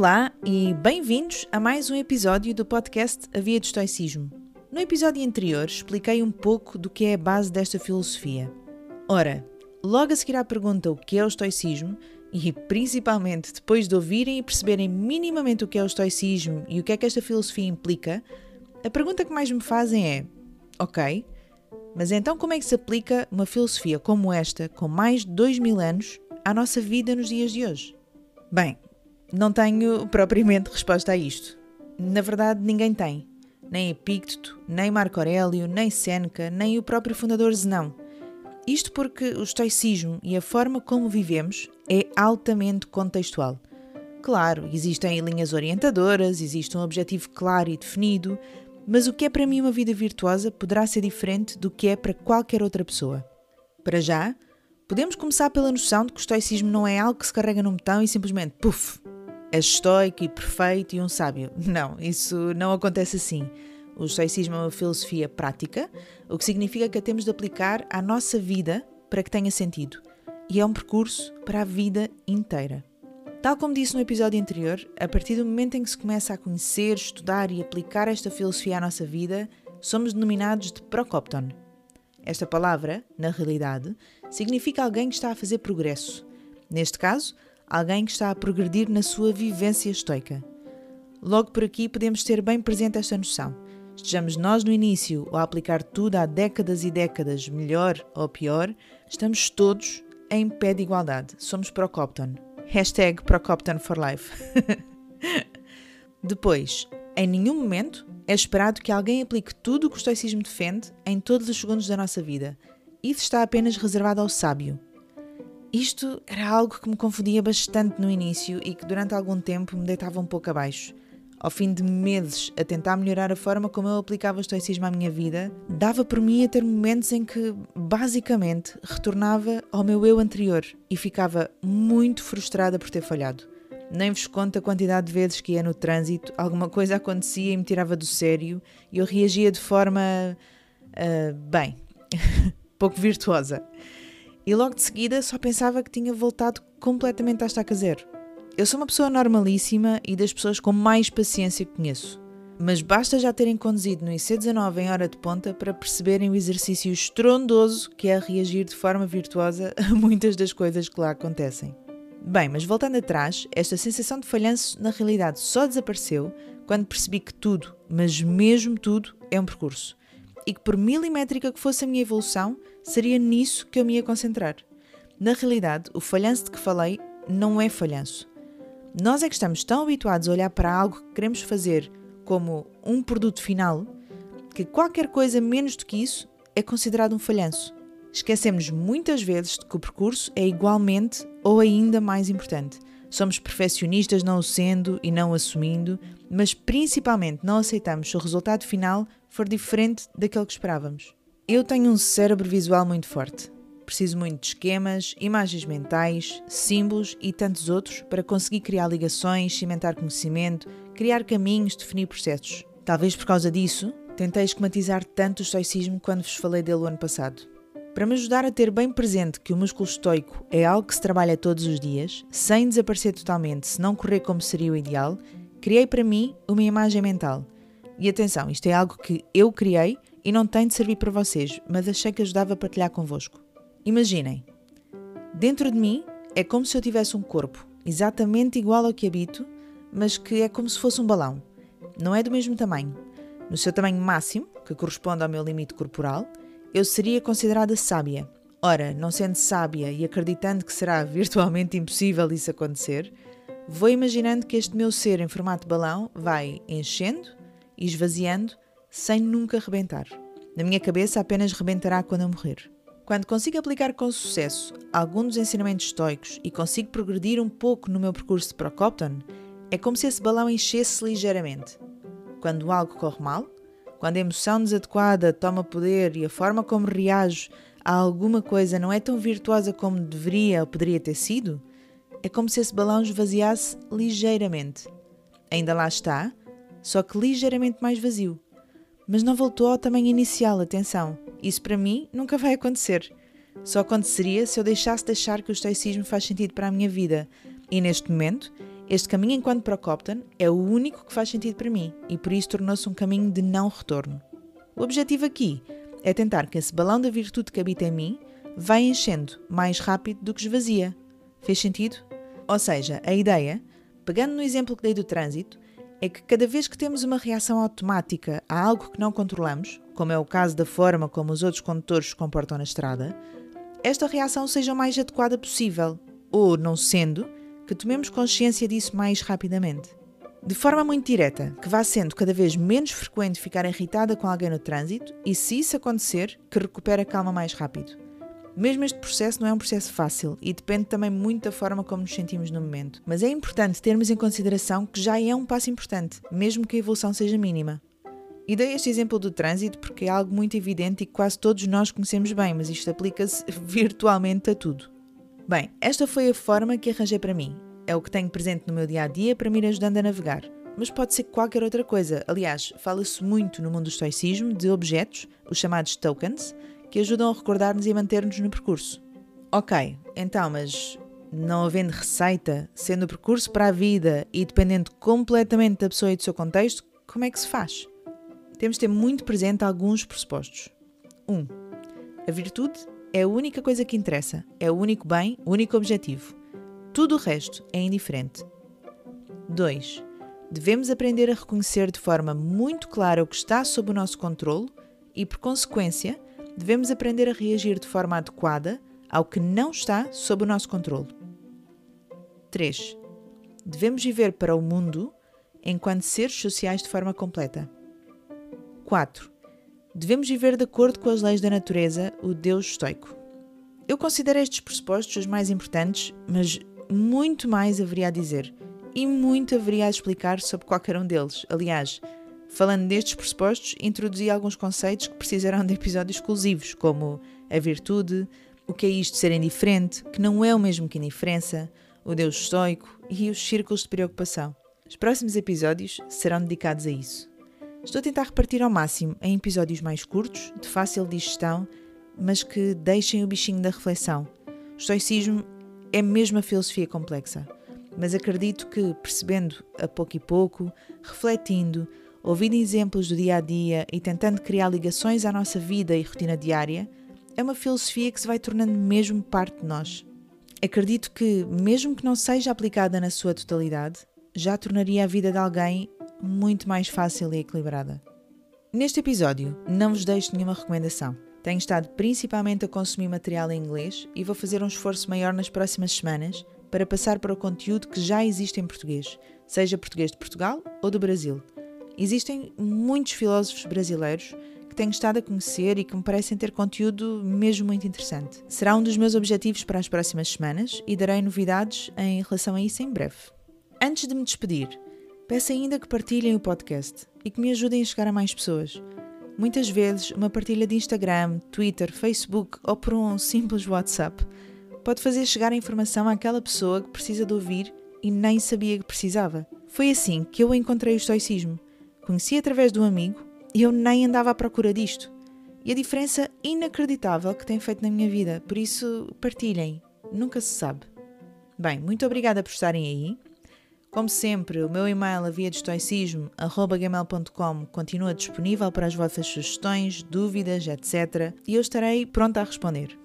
Olá e bem-vindos a mais um episódio do podcast A Via do Estoicismo. No episódio anterior expliquei um pouco do que é a base desta filosofia. Ora, logo a seguir à pergunta o que é o estoicismo, e principalmente depois de ouvirem e perceberem minimamente o que é o estoicismo e o que é que esta filosofia implica, a pergunta que mais me fazem é: ok, mas então como é que se aplica uma filosofia como esta, com mais de dois mil anos, à nossa vida nos dias de hoje? Bem, não tenho propriamente resposta a isto. Na verdade, ninguém tem. Nem Epicteto, nem Marco Aurélio, nem Séneca, nem o próprio fundador Zenão. Isto porque o estoicismo e a forma como vivemos é altamente contextual. Claro, existem linhas orientadoras, existe um objetivo claro e definido, mas o que é para mim uma vida virtuosa poderá ser diferente do que é para qualquer outra pessoa. Para já, podemos começar pela noção de que o estoicismo não é algo que se carrega num botão e simplesmente, puf, és estoico e perfeito e um sábio. Não, isso não acontece assim. O estoicismo é uma filosofia prática, o que significa que a temos de aplicar à nossa vida para que tenha sentido. E é um percurso para a vida inteira. Tal como disse no episódio anterior, a partir do momento em que se começa a conhecer, estudar e aplicar esta filosofia à nossa vida, somos denominados de Procopton. Esta palavra, na realidade, significa alguém que está a fazer progresso. Neste caso, alguém que está a progredir na sua vivência estoica. Logo por aqui podemos ter bem presente esta noção. Estejamos nós no início ou a aplicar tudo há décadas e décadas, melhor ou pior, estamos todos em pé de igualdade. Somos Procopton. Hashtag Procopton for Life. Depois, em nenhum momento é esperado que alguém aplique tudo o que o estoicismo defende em todos os segundos da nossa vida. Isso está apenas reservado ao sábio, isto era algo que me confundia bastante no início e que durante algum tempo me deitava um pouco abaixo. Ao fim de meses a tentar melhorar a forma como eu aplicava o estoicismo à minha vida, dava por mim a ter momentos em que, basicamente, retornava ao meu eu anterior e ficava muito frustrada por ter falhado. Nem vos conto a quantidade de vezes que ia no trânsito, alguma coisa acontecia e me tirava do sério e eu reagia de forma. Uh, bem, pouco virtuosa e logo de seguida só pensava que tinha voltado completamente à estaca zero. Eu sou uma pessoa normalíssima e das pessoas com mais paciência que conheço. Mas basta já terem conduzido no IC19 em hora de ponta para perceberem o exercício estrondoso que é reagir de forma virtuosa a muitas das coisas que lá acontecem. Bem, mas voltando atrás, esta sensação de falhanço na realidade só desapareceu quando percebi que tudo, mas mesmo tudo, é um percurso e que, por milimétrica que fosse a minha evolução, seria nisso que eu me ia concentrar. Na realidade, o falhanço de que falei não é falhanço. Nós é que estamos tão habituados a olhar para algo que queremos fazer como um produto final que qualquer coisa menos do que isso é considerado um falhanço. Esquecemos muitas vezes de que o percurso é igualmente ou ainda mais importante. Somos perfeccionistas não o sendo e não assumindo, mas principalmente não aceitamos se o resultado final for diferente daquele que esperávamos. Eu tenho um cérebro visual muito forte. Preciso muito de esquemas, imagens mentais, símbolos e tantos outros para conseguir criar ligações, cimentar conhecimento, criar caminhos, definir processos. Talvez por causa disso, tentei esquematizar tanto o estoicismo quando vos falei dele o ano passado. Para me ajudar a ter bem presente que o músculo estoico é algo que se trabalha todos os dias, sem desaparecer totalmente se não correr como seria o ideal, criei para mim uma imagem mental. E atenção, isto é algo que eu criei e não tem de servir para vocês, mas achei que ajudava a partilhar convosco. Imaginem, dentro de mim é como se eu tivesse um corpo exatamente igual ao que habito, mas que é como se fosse um balão. Não é do mesmo tamanho. No seu tamanho máximo, que corresponde ao meu limite corporal, eu seria considerada sábia. Ora, não sendo sábia e acreditando que será virtualmente impossível isso acontecer, vou imaginando que este meu ser em formato balão vai enchendo e esvaziando sem nunca rebentar. Na minha cabeça apenas rebentará quando eu morrer. Quando consigo aplicar com sucesso algum dos ensinamentos estoicos e consigo progredir um pouco no meu percurso de Procopton, é como se esse balão enchesse ligeiramente. Quando algo corre mal, quando a emoção desadequada toma poder e a forma como reajo a alguma coisa não é tão virtuosa como deveria ou poderia ter sido, é como se esse balão esvaziasse ligeiramente. Ainda lá está, só que ligeiramente mais vazio. Mas não voltou ao tamanho inicial, atenção. Isso para mim nunca vai acontecer. Só aconteceria se eu deixasse de achar que o estoicismo faz sentido para a minha vida. E neste momento, Este caminho enquanto Procopton é o único que faz sentido para mim e por isso tornou-se um caminho de não retorno. O objetivo aqui é tentar que esse balão da virtude que habita em mim vá enchendo mais rápido do que esvazia. Fez sentido? Ou seja, a ideia, pegando no exemplo que dei do trânsito, é que cada vez que temos uma reação automática a algo que não controlamos, como é o caso da forma como os outros condutores se comportam na estrada, esta reação seja o mais adequada possível, ou, não sendo, que tomemos consciência disso mais rapidamente. De forma muito direta, que vá sendo cada vez menos frequente ficar irritada com alguém no trânsito e, se isso acontecer, que recupere a calma mais rápido. Mesmo este processo não é um processo fácil e depende também muito da forma como nos sentimos no momento, mas é importante termos em consideração que já é um passo importante, mesmo que a evolução seja mínima. E dei este exemplo do trânsito porque é algo muito evidente e que quase todos nós conhecemos bem, mas isto aplica-se virtualmente a tudo. Bem, esta foi a forma que arranjei para mim. É o que tenho presente no meu dia a dia para me ir ajudando a navegar. Mas pode ser qualquer outra coisa. Aliás, fala-se muito no mundo do estoicismo de objetos, os chamados tokens, que ajudam a recordar-nos e manter-nos no percurso. Ok, então, mas não havendo receita, sendo o percurso para a vida e dependendo completamente da pessoa e do seu contexto, como é que se faz? Temos de ter muito presente alguns pressupostos. 1. Um, a virtude é a única coisa que interessa, é o único bem, o único objetivo. Tudo o resto é indiferente. 2. Devemos aprender a reconhecer de forma muito clara o que está sob o nosso controle e, por consequência, devemos aprender a reagir de forma adequada ao que não está sob o nosso controle. 3. Devemos viver para o mundo enquanto seres sociais de forma completa. 4. Devemos viver de acordo com as leis da natureza, o Deus estoico. Eu considero estes pressupostos os mais importantes, mas muito mais haveria a dizer e muito haveria a explicar sobre qualquer um deles. Aliás, falando destes pressupostos, introduzi alguns conceitos que precisarão de episódios exclusivos, como a virtude, o que é isto de ser indiferente, que não é o mesmo que indiferença, o Deus estoico e os círculos de preocupação. Os próximos episódios serão dedicados a isso. Estou a tentar repartir ao máximo em episódios mais curtos, de fácil digestão, mas que deixem o bichinho da reflexão. O estoicismo é mesmo a filosofia complexa, mas acredito que, percebendo a pouco e pouco, refletindo, ouvindo exemplos do dia a dia e tentando criar ligações à nossa vida e rotina diária, é uma filosofia que se vai tornando mesmo parte de nós. Acredito que, mesmo que não seja aplicada na sua totalidade, já tornaria a vida de alguém muito mais fácil e equilibrada. Neste episódio, não vos deixo nenhuma recomendação. Tenho estado principalmente a consumir material em inglês e vou fazer um esforço maior nas próximas semanas para passar para o conteúdo que já existe em português, seja português de Portugal ou do Brasil. Existem muitos filósofos brasileiros que tenho estado a conhecer e que me parecem ter conteúdo mesmo muito interessante. Será um dos meus objetivos para as próximas semanas e darei novidades em relação a isso em breve. Antes de me despedir, Peço ainda que partilhem o podcast e que me ajudem a chegar a mais pessoas. Muitas vezes, uma partilha de Instagram, Twitter, Facebook ou por um simples WhatsApp pode fazer chegar a informação àquela pessoa que precisa de ouvir e nem sabia que precisava. Foi assim que eu encontrei o estoicismo. Conheci através de um amigo e eu nem andava à procura disto. E a diferença inacreditável que tem feito na minha vida. Por isso, partilhem. Nunca se sabe. Bem, muito obrigada por estarem aí. Como sempre, o meu e-mail aviadestoicismo.gmail.com continua disponível para as vossas sugestões, dúvidas, etc. E eu estarei pronta a responder.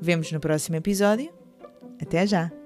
Vemos no próximo episódio. Até já!